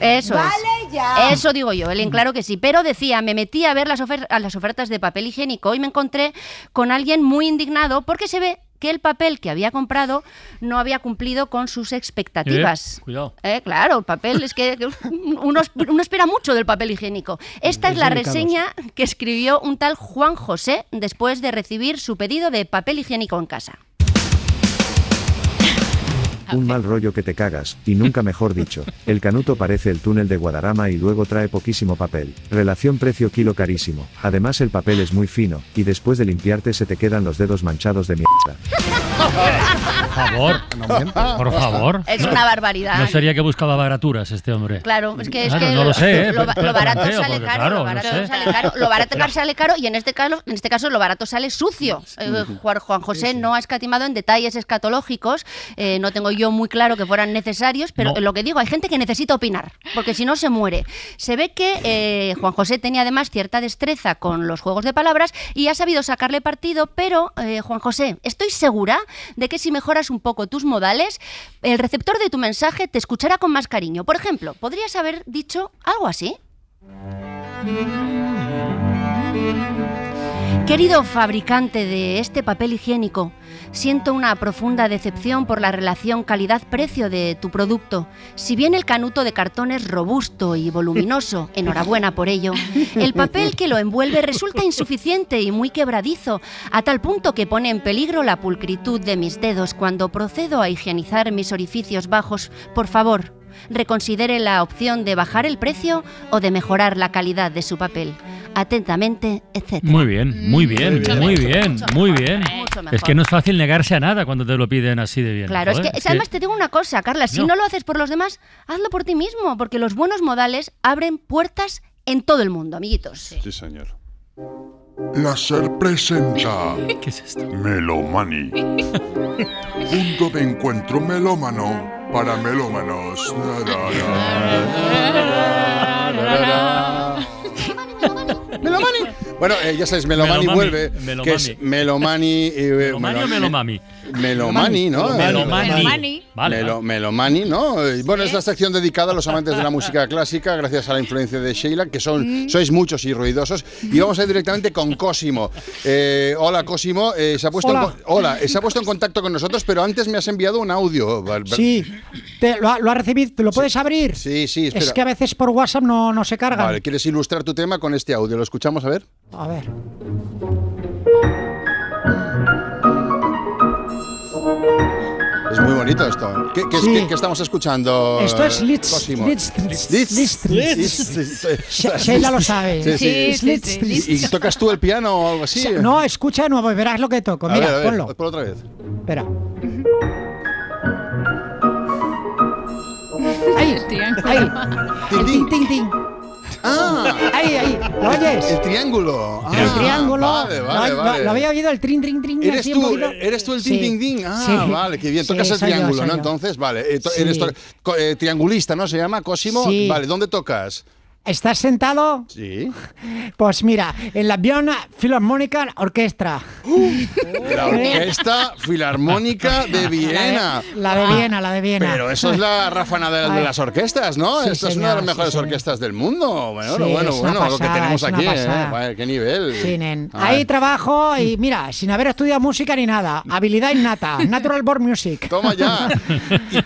Eso Vale es. ya. Eso digo yo, Elen, claro que sí. Pero decía, me metí a ver las, ofer- las ofertas de papel higiénico y me encontré con alguien muy indignado porque se ve que el papel que había comprado no había cumplido con sus expectativas. Eh, cuidado. Eh, claro, el papel es que uno, uno espera mucho del papel higiénico. Esta es la reseña que escribió un tal Juan José después de recibir su pedido de papel higiénico en casa. Un mal rollo que te cagas, y nunca mejor dicho. El canuto parece el túnel de Guadarrama y luego trae poquísimo papel. Relación precio-kilo carísimo. Además el papel es muy fino, y después de limpiarte se te quedan los dedos manchados de mierda. Por favor. Por favor. Es una barbaridad. No sería que buscaba baraturas este hombre. Claro, es que, es Claro, que no lo sé, ¿eh? lo, barato planteo, sale porque, caro, claro, lo no barato sé. sale caro, lo barato sale caro y en este caso, en este caso lo barato sale sucio. Eh, Juan Juan José no ha escatimado en detalles escatológicos, eh, no tengo yo muy claro que fueran necesarios, pero No. lo que digo, hay gente que necesita opinar, porque si no se muere. Se ve que eh, Juan José tenía además cierta destreza con los juegos de palabras y ha sabido sacarle partido, pero eh, Juan José, estoy segura de que si mejoras un poco tus modales, el receptor de tu mensaje te escuchará con más cariño. Por ejemplo, podrías haber dicho algo así. Querido fabricante de este papel higiénico, siento una profunda decepción por la relación calidad-precio de tu producto. Si bien el canuto de cartón es robusto y voluminoso, enhorabuena por ello, el papel que lo envuelve resulta insuficiente y muy quebradizo, a tal punto que pone en peligro la pulcritud de mis dedos cuando procedo a higienizar mis orificios bajos. Por favor, reconsidere la opción de bajar el precio o de mejorar la calidad de su papel. Atentamente, etc. Muy bien, muy bien, Mucho muy mejor, bien, mucho muy mejor, bien. Es que no es fácil negarse a nada cuando te lo piden así de bien. Claro, Joder, es que además te digo una cosa, Carla, si No. no lo haces por los demás, hazlo por ti mismo, porque los buenos modales abren puertas en todo el mundo, amiguitos. Sí, señor. La SER presenta ¿Qué es esto? Melomani. Punto de encuentro melómano para melómanos. Melomani. Bueno, eh, ya sabéis, Melomani vuelve, Melomami. que es Melomani... eh, ¿Melomani o bueno, Melomami? Melomani, ¿no? Melomani. Melomani. Vale, Melo, vale. Melomani, ¿no? Bueno, es la sección dedicada a los amantes de la música clásica, gracias a la influencia de Sheila, que son sois muchos y ruidosos. Y vamos a ir directamente con Cosimo. Eh, hola, Cosimo. eh, se ha puesto Hola. En, co- hola, eh, se ha puesto en contacto con nosotros, pero antes me has enviado un audio. Sí, te, lo, ha- lo recibido, ¿te lo puedes abrir? Sí, sí, espera. Es que a veces por WhatsApp no, no se cargan. Vale, ¿quieres ilustrar tu tema con este audio? ¿Lo escuchamos a ver? A ver. Es muy bonito esto. ¿Qué, qué es- Sí. qué- qué estamos escuchando? Esto es Litz. Litz. Litz. Litz. Litz. She- Sheila lo sabe. Sí, sí. Es Litz. ¿Y, y tocas tú el piano o algo así? No, escucha de nuevo y verás lo que toco. A Mira, ver, a ver, ponlo. Por otra vez. Espera. Ahí, ahí. El ting, ting, ting. Ah, Ahí, ahí. ¿Lo oyes? el triángulo. Ah, el triángulo. Vale, vale, lo, vale. lo había oído el trin, trin, trin. ¿Eres tú, eres tú el Sí. ding ding ding? Ah, Sí. vale, qué bien. Sí, Tocas el yo, triángulo, ¿no? yo. Entonces, vale. eh. Eres eh, triangulista, ¿no? Se llama Cosimo. Sí. Vale, ¿dónde tocas? ¿Estás sentado? Sí. Pues mira, en la Viona Philharmonic Orchestra. La Orquesta Filarmónica de Viena. La de Viena, la de Viena. Pero eso es la ráfana de, las orquestas, ¿no? Sí, Esta es una de las mejores sí, orquestas del mundo. Bueno, Sí, bueno, bueno, lo que pasada, tenemos aquí, ¿eh? pasada. Vaya, qué nivel. Ahí trabajo y mira, sin haber estudiado música ni nada. Habilidad innata. Natural Born Music. Toma ya.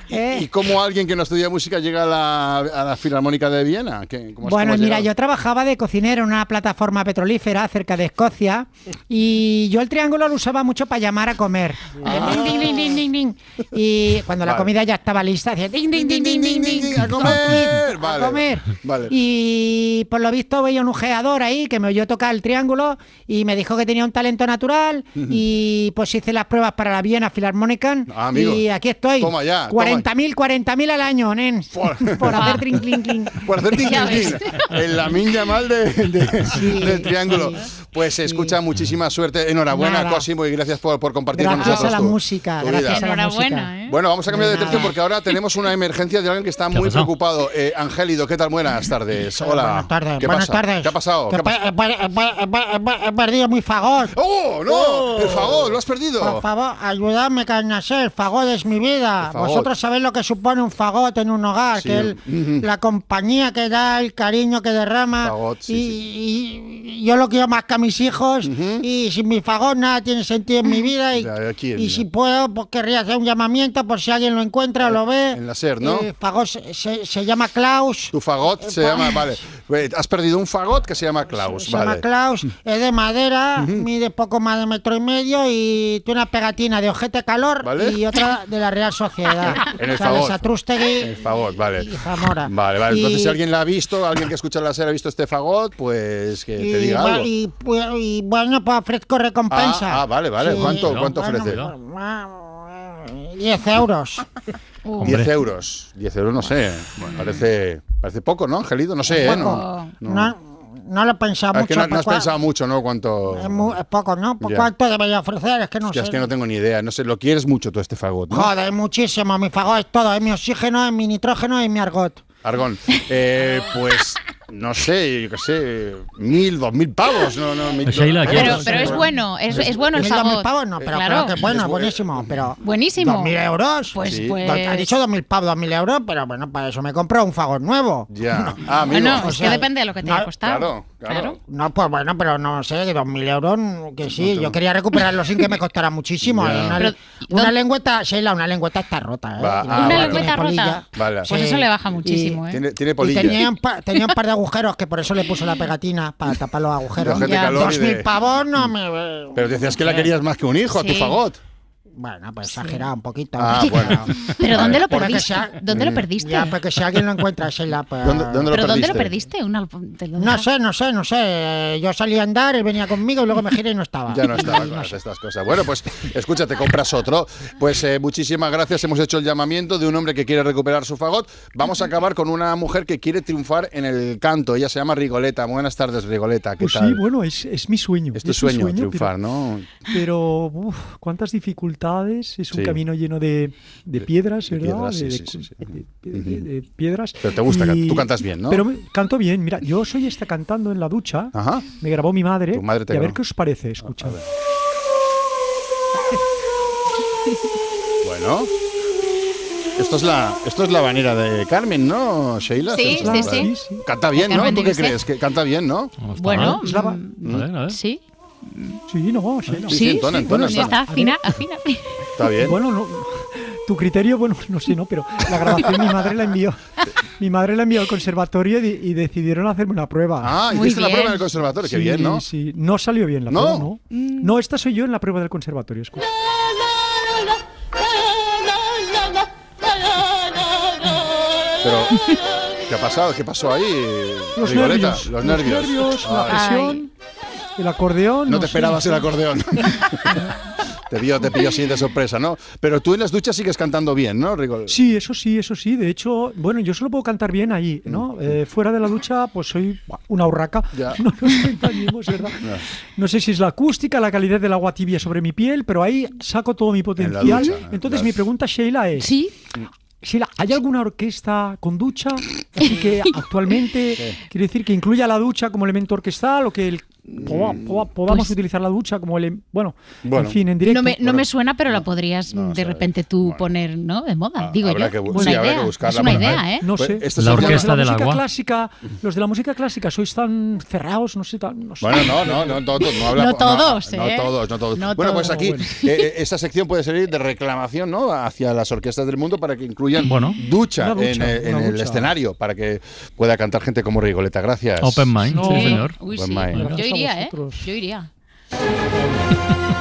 Eh. ¿Y cómo alguien que no estudia música llega a la, a la Filarmónica de Viena? ¿Qué- cómo Bueno, cómo has mira, llegado? yo trabajaba de cocinero en una plataforma petrolífera cerca de Escocia y yo el triángulo lo usaba mucho para llamar a comer. Ah. Ding, ding, ding, ding, ding, ding. Y cuando la comida ya estaba lista, hacía ding, ding, ding, ding, ding, ding, a comer. Vale. a comer. Vale. Y por lo visto veía un ujeador ahí que me oyó tocar el triángulo y me dijo que tenía un talento natural y pues hice las pruebas para la Viena Philharmonic Ah, y aquí estoy. Toma ya, toma. 40.000, 40.000 al año, nen. Por, hacer trin, clink, clink. Por hacer Ya ting, ting. ves. En la minya mal de, de- del triángulo. Pues se escucha muchísima suerte. Enhorabuena, Nada. Cosimo, y gracias por, por compartir con Gracias nosotros a la tu- música, tu gracias vida. a la música. Enhorabuena, ¿eh? Bueno, vamos a cambiar de tercio porque ahora tenemos una emergencia de alguien que está muy pasado? preocupado. Eh, Angélido, ¿qué tal? Buenas tardes. Hola. Buenas tardes, ¿Qué buenas pasa? tardes. ¿Qué ha pasado? He per- he per- he per- he per- he perdido mi fagot. ¡Oh, no! El fagot, lo has perdido. Por favor, ayudadme, carnasé, el fagot es mi vida. Vosotros sabéis lo que supone un fagot en un hogar, Sí. que el- la compañía que da, el cariño que derrama. Fagot, sí, y, y yo lo quiero más que mis hijos. Y sin mi fagot nada tiene sentido en mi vida. Y, Ya, y mira. si puedo, pues querría hacer un llamamiento por si alguien lo encuentra o lo ve. En la SER, ¿no? El fagot se, se- se llama Klaus. Tu fagot se llama, vale. Eh, Has perdido un fagot que se llama Klaus. Se vale. llama Klaus, es de madera, mide poco más de metro y medio y tiene una pegatina de ojete calor ¿Vale? y otra de la Real Sociedad. En el fagot. Satrústegui El fagot, vale. y Zamora. Vale, vale. Entonces, Y- si alguien la ha visto, alguien que escucha la serie ha visto este fagot, pues que te y, diga va- algo. y, y bueno, pues ofrezco recompensa. Ah, ah, vale, vale. Sí. ¿Cuánto, cuánto Bueno, ofrece? pues, 10 euros. 10 euros. 10 euros, no sé. Bueno, parece, parece poco, ¿no, Angelito? No sé, ¿eh? No, no. No, no lo he pensado Ah, es mucho. que no, no has pensado mucho, ¿no? Cuánto. Es, poco, ¿no? ¿Por Ya. ¿Cuánto debería ofrecer? Es que no Hostia, sé. es que no tengo ni idea. No sé, lo quieres mucho tú este fagot, ¿no? Joder, muchísimo. Mi fagot es todo. Es mi oxígeno, es mi nitrógeno y mi argot. Argón. Eh, pues, no sé, yo qué sé, mil, dos mil pavos. No, no, mil, Sheila, no, ¿qué Pero, es? pero es bueno, es, es bueno el Mil, dos mil pavos, no, pero claro. claro que bueno, Es bu- buenísimo. Pero Buenísimo. ¿Dos mil euros? Pues, Sí. pues... Ha dicho dos mil pavos, dos mil euros, pero bueno, para eso me compro un fagot nuevo. Ya. Ah, amigo. Bueno, O es que depende de lo que te no, haya costado. Claro, claro. No, pues bueno, pero no sé, dos mil euros, que sí. Yo quería recuperarlo sin que me costara muchísimo. Una, Pero, una ¿dónde- lengüeta, Sheila, una lengüeta está rota. ¿eh? Va, ah, Una vale. lengüeta rota. Vale. Pues Sí. eso le baja Y- muchísimo, ¿eh? Tiene, tiene Y polilla. tenía un, pa- tenía un par de agujeros que por eso le puse la pegatina para tapar los agujeros. Dos mil de- pavos no me. Pero decías que la querías más que un hijo, a tu fagot. Bueno, pues exagerado un poquito. Ah, bueno. Pero ¿dónde lo Porque perdiste? sea- ¿Dónde lo Mm. perdiste? Ya, porque si alguien lo encuentra, Sheila, pues. ¿Dónde, dónde lo ¿Pero dónde lo perdiste? perdiste? Una- te lo No sé, no sé, no sé. Yo salí a andar, él venía conmigo y luego me giré y no estaba. Ya no estaba con estas cosas. Bueno, pues escúchate, compras otro. Pues eh, muchísimas gracias. Hemos hecho el llamamiento de un hombre que quiere recuperar su fagot. Vamos a acabar con una mujer que quiere triunfar en el canto. Ella se llama Rigoleta. Buenas tardes, Rigoleta. ¿Qué Pues tal? sí, bueno, es, es mi sueño. es tu sueño, triunfar, pero- ¿no? Pero, uf, cuántas dificultades. Es un Sí. camino lleno de, de piedras, de ¿verdad? piedras, sí, de, sí, de- sí, sí. de- de- de piedras. Pero te gusta, can- tú cantas bien, ¿no? Pero me- canto bien. Mira, yo soy esta cantando en la ducha. Ajá. Me grabó mi madre. Tu madre te y a ver qué os parece. Escucha. Bueno. Esto es la, esto es la banera de Carmen, ¿no, Sheila? Sí, sí, sí. Canta bien, ¿no? ¿Tú qué crees? Que canta bien, ¿no? Bueno, Es la ba- mm, A ver, a ver. sí. Sí, no, Sheila. Sí, sí, entona, entona, ya entona. está, afina, afina. Está bien. Bueno, no, tu criterio, bueno, no sé, no, pero la grabación mi madre la envió. Mi madre la envió al conservatorio y, y decidieron hacerme una prueba. Ah, hiciste la prueba en el conservatorio, qué Sí, bien, ¿no? Sí, no salió bien la ¿No? prueba, ¿no? No, esta soy yo en la prueba del conservatorio, escucha. Pero, ¿qué ha pasado? ¿Qué pasó ahí? Los Rigoleta? nervios, Los nervios. nervios, la Ay. presión, el acordeón. No te sé. esperabas el acordeón. te vio, te pilló así de sorpresa, ¿no? Pero tú en las duchas sigues cantando bien, ¿no, Rigol? Sí, eso sí, eso sí. De hecho, bueno, yo solo puedo cantar bien ahí, ¿no? Eh, fuera de la ducha, pues soy una urraca. Mm. Ya. No nos engañemos, ¿verdad? No sé si es la acústica, la calidad del agua tibia sobre mi piel, pero ahí saco todo mi potencial. ducha, Entonces, las- mi pregunta, Sheila, es... Sí. Sheila, ¿hay alguna orquesta con ducha? Así que actualmente, quiere decir que incluya la ducha como elemento orquestal o que el- poda- poda- podamos Pues- utilizar la ducha como ele- bueno, Bueno. en fin, en directo. No me, no me suena, pero la podrías de repente tú poner, ¿no? De moda, digo habrá yo. que sí, habrá idea. que buscarla Es una idea, ¿eh? No Pues sé. La es el- orquesta de del la música agua. clásica, los de la música clásica sois tan cerrados, no sé, tan, no sé. Bueno, no, no, no, todos, no habla- No todos, no, ¿eh? todos, no todos. No bueno, pues todos. aquí Bueno. eh, eh, esta sección puede servir de reclamación, ¿no? Hacia las orquestas del mundo para que incluyan Bueno. ducha, ducha, en, eh, en una el ducha. escenario para que pueda cantar gente como Rigoleta. Gracias. Open mind, No. sí, señor. Sí. mind. Iría, ¿eh? Yo iría.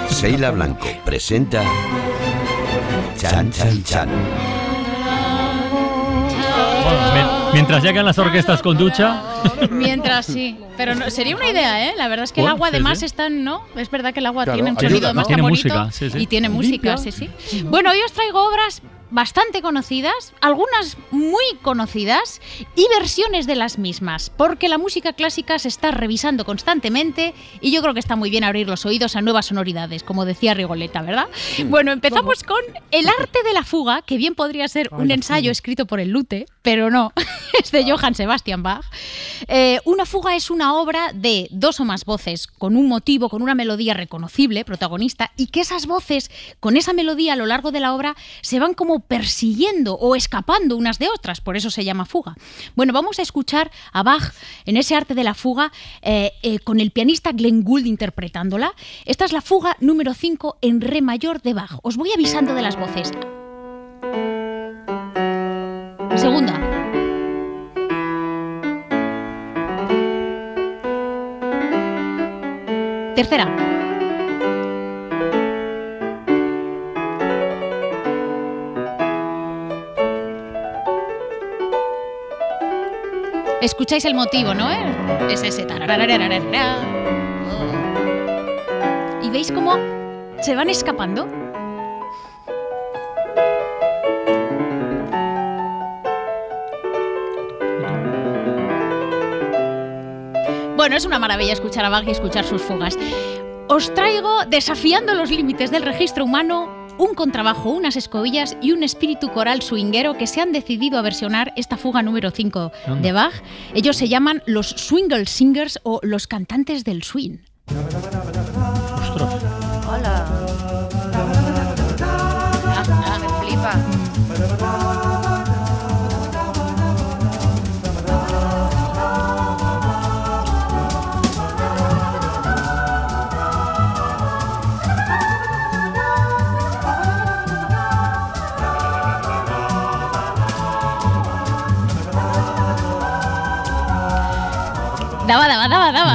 Sheila Blanco presenta Chan Chan Chan. Bueno, mientras llegan las orquestas con ducha, Mientras sí. Pero no- sería una idea, ¿eh? La verdad es que el agua sí, además sí. es tan, ¿no? Es verdad que el agua Claro, tiene un sonido ¿no? además Tiene tan bonito música, sí, sí. y tiene música, Limpia. sí, sí. Bueno, hoy os traigo obras bastante conocidas, algunas muy conocidas y versiones de las mismas, porque la música clásica se está revisando constantemente y yo creo que está muy bien abrir los oídos a nuevas sonoridades, como decía Rigoleta, ¿verdad? Bueno, empezamos con El arte de la fuga, que bien podría ser Ay, un ensayo fuga. escrito por el Lute, pero no, es de Johann Sebastian Bach. Eh, una fuga es una obra de dos o más voces, con un motivo, con una melodía reconocible, protagonista, y que esas voces, con esa melodía a lo largo de la obra, se van como persiguiendo o escapando unas de otras, por eso se llama fuga. Bueno, vamos a escuchar a Bach en ese arte de la fuga, eh, eh, con el pianista Glenn Gould interpretándola. Esta es la fuga número 5 en re mayor de Bach. Os voy avisando de las voces. Segunda. Tercera. Escucháis el motivo, ¿no? ¿Eh? Es ese. ¿Y veis cómo se van escapando? Bueno, es una maravilla escuchar a Bach y escuchar sus fugas. Os traigo, desafiando los límites del registro humano, un contrabajo, unas escobillas y un espíritu coral swinguero que se han decidido a versionar esta fuga número 5 Anda. de Bach. Ellos se llaman los Swingle Singers o los cantantes del swing.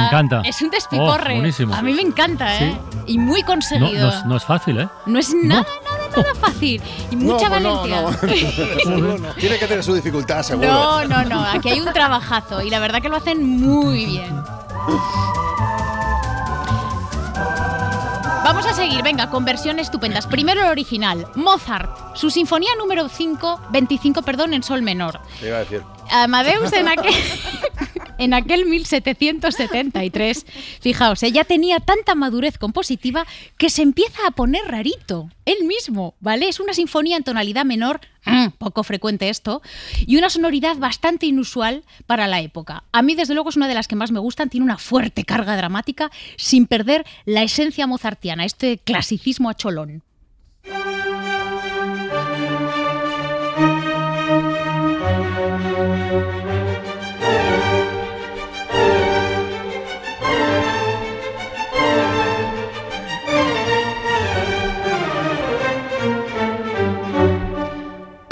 Encanta. Es un despiporre. Oh, buenísimo. A mí me encanta, ¿eh? Y muy conseguido. no es, no es fácil, ¿eh? No es nada, nada, nada fácil. Y mucha no, valentía. no. Tiene que tener su dificultad, seguro. No, no, no. Aquí hay un trabajazo y la verdad que lo hacen muy bien. Vamos a seguir, venga, con versiones estupendas. Primero el original, Mozart, su sinfonía número 5, 25, perdón, en sol menor. Te iba a decir. Amadeus en aquel, en aquel 1773, fijaos, ella tenía tanta madurez compositiva que se empieza a poner rarito, él mismo, ¿vale? Es una sinfonía en tonalidad menor, mm, poco frecuente esto, y una sonoridad bastante inusual para la época. A mí, desde luego, es una de las que más me gustan, tiene una fuerte carga dramática sin perder la esencia mozartiana, este clasicismo a cholón.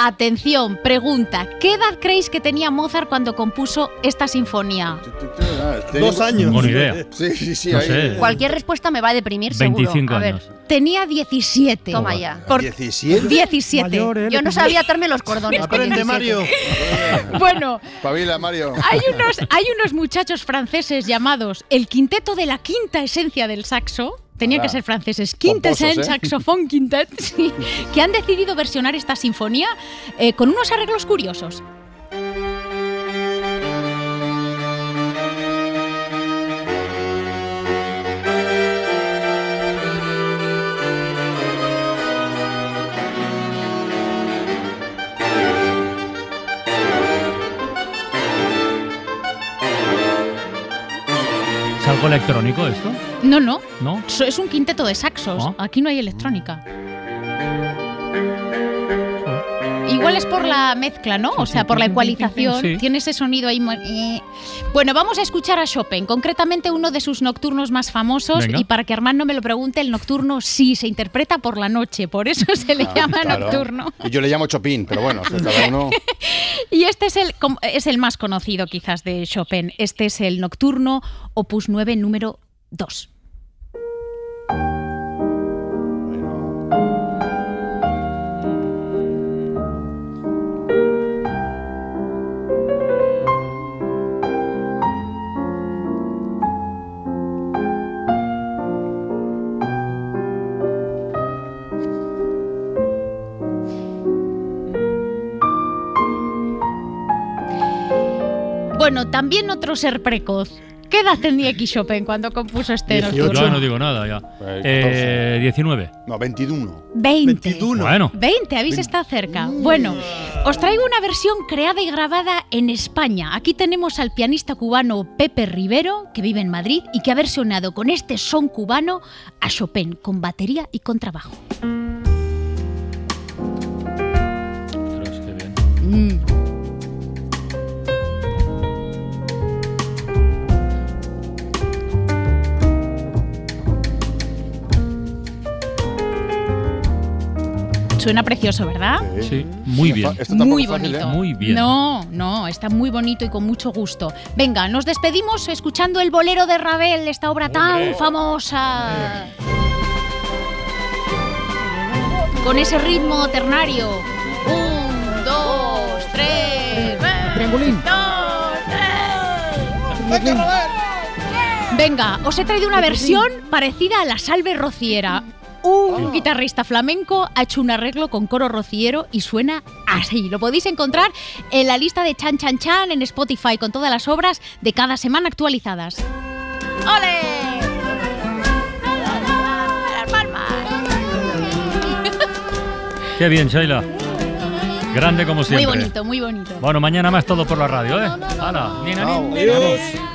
Atención, pregunta. ¿Qué edad creéis que tenía Mozart cuando compuso esta sinfonía? Dos años. Buena idea. Sí, sí, sí. No sé. Cualquier respuesta me va a deprimir, seguro. 25 a ver, años. Tenía 17. toma ya. Por 17. 17. Mayor, ¿eh? Yo no sabía atarme los cordones. Aprende, 17. Mario. Bueno, Pabila, Mario. hay unos, hay unos muchachos franceses llamados el quinteto de la quinta esencia del saxo. Tenían que ser franceses. Esencia, ¿eh? saxofón quintet. sí, que han decidido versionar esta sinfonía eh, con unos arreglos curiosos. Electrónico esto? No, no. ¿No? Es un quinteto de saxos. Ah. Aquí no hay electrónica. Igual es por la mezcla, ¿no? O sea, por la ecualización. Sí. Tiene ese sonido ahí. eh. Bueno, vamos a escuchar a Chopin, concretamente uno de sus nocturnos más famosos. Venga. Y para que Armand no me lo pregunte, el nocturno sí se interpreta por la noche, por eso se le Ah, llama claro. nocturno. Y yo le llamo Chopin, pero bueno, cada uno. Y este es el, es el más conocido quizás de Chopin. Este es el nocturno opus 9 número 2. Bueno, también otro ser precoz. ¿Qué edad tenía aquí Chopin cuando compuso este 18. nocturno? Yo no digo nada ya. Eh, Eh, 19. No, 21. 20. 21. Bueno. 20, habéis estado cerca. Bueno, os traigo una versión creada y grabada en España. Aquí tenemos al pianista cubano Pepe Rivero, que vive en Madrid y que ha versionado con este son cubano a Chopin, con batería y qué bien. Mm. Suena precioso, ¿verdad? Sí, muy bien. Muy fácil, bonito. ¿eh? Muy bien. No, no, está muy bonito y con mucho gusto. Venga, nos despedimos escuchando el bolero de Ravel, esta obra tan famosa. Con ese ritmo ternario. Un, dos, tres. Triangulín. dos, tres. Venga, os he traído una versión parecida a la Salve Rociera. Un guitarrista flamenco ha hecho un arreglo con coro rociero y suena así. Lo podéis encontrar en la lista de Chan Chan Chan en Spotify con todas las obras de cada semana actualizadas. ¡Ole! Qué bien, Sheila. Grande como Muy siempre. bonito, muy bonito. Bueno, mañana más todo por la radio, ¿eh? Hala, ni, ni, ni,